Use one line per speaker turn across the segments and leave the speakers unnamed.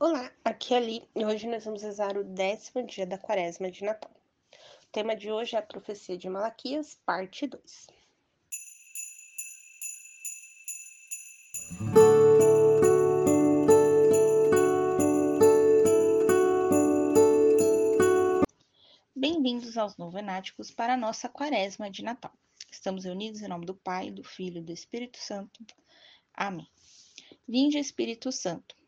Olá, aqui é Ali e hoje nós vamos rezar o décimo dia da quaresma de Natal. O tema de hoje é a profecia de Malaquias, parte 2. Bem-vindos aos novenáticos para a nossa quaresma de Natal. Estamos reunidos em nome do Pai, do Filho e do Espírito Santo. Amém. Vinde, Espírito Santo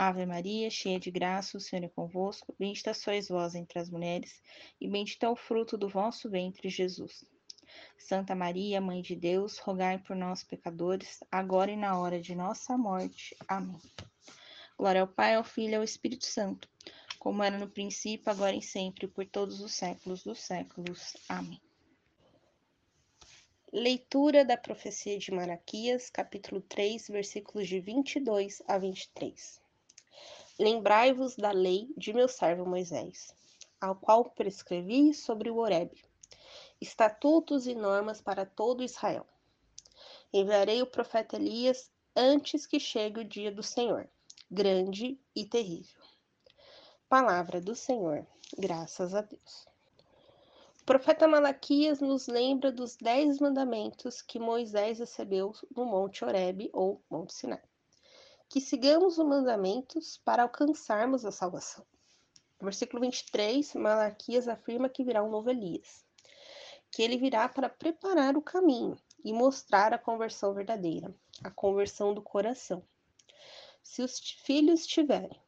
Ave Maria, cheia de graça, o Senhor é convosco. Bendita sois vós entre as mulheres, e bendito é o fruto do vosso ventre, Jesus. Santa Maria, Mãe de Deus, rogai por nós, pecadores, agora e na hora de nossa morte. Amém. Glória ao Pai, ao Filho e ao Espírito Santo, como era no princípio, agora e sempre, por todos os séculos dos séculos. Amém. Leitura da profecia de Malaquias, capítulo 3, versículos de 22 a 23. Lembrai-vos da lei de meu servo Moisés, ao qual prescrevi sobre o Horeb, estatutos e normas para todo Israel. Enviarei o profeta Elias antes que chegue o dia do Senhor, grande e terrível. Palavra do Senhor, graças a Deus. O profeta Malaquias nos lembra dos dez mandamentos que Moisés recebeu no Monte Horeb ou Monte Sinai que sigamos os mandamentos para alcançarmos a salvação. No versículo 23, Malaquias afirma que virá um novo Elias, que ele virá para preparar o caminho e mostrar a conversão verdadeira, a conversão do coração. Se os filhos tiverem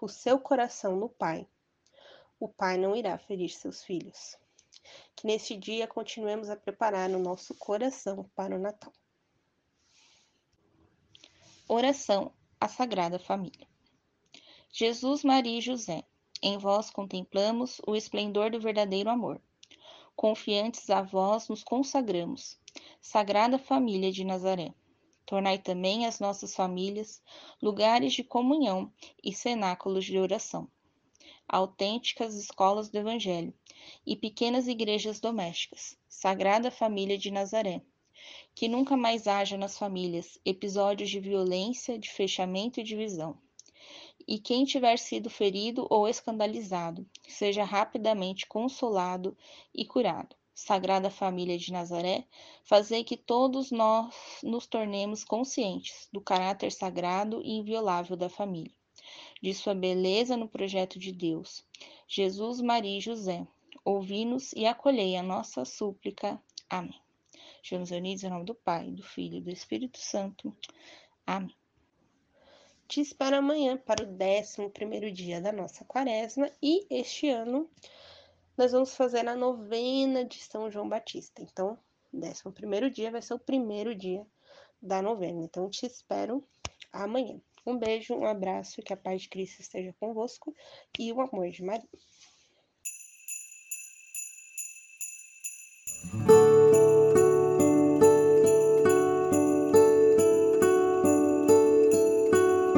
o seu coração no Pai, o Pai não irá ferir seus filhos. Que neste dia continuemos a preparar o nosso coração para o Natal. Oração a Sagrada Família. Jesus, Maria e José, em vós contemplamos o esplendor do verdadeiro amor. Confiantes a vós nos consagramos, Sagrada Família de Nazaré. Tornai também as nossas famílias lugares de comunhão e cenáculos de oração, autênticas escolas do Evangelho e pequenas igrejas domésticas, Sagrada Família de Nazaré que nunca mais haja nas famílias episódios de violência, de fechamento e divisão. E quem tiver sido ferido ou escandalizado, seja rapidamente consolado e curado. Sagrada Família de Nazaré, fazei que todos nós nos tornemos conscientes do caráter sagrado e inviolável da família, de sua beleza no projeto de Deus. Jesus, Maria e José, ouvi-nos e acolhei a nossa súplica. Amém. Estamos unidos em nome do Pai, do Filho e do Espírito Santo. Amém. Te espero amanhã para o 11 dia da nossa quaresma e este ano nós vamos fazer a novena de São João Batista. Então, o 11 dia vai ser o primeiro dia da novena. Então, te espero amanhã. Um beijo, um abraço, que a paz de Cristo esteja convosco e o amor de Maria.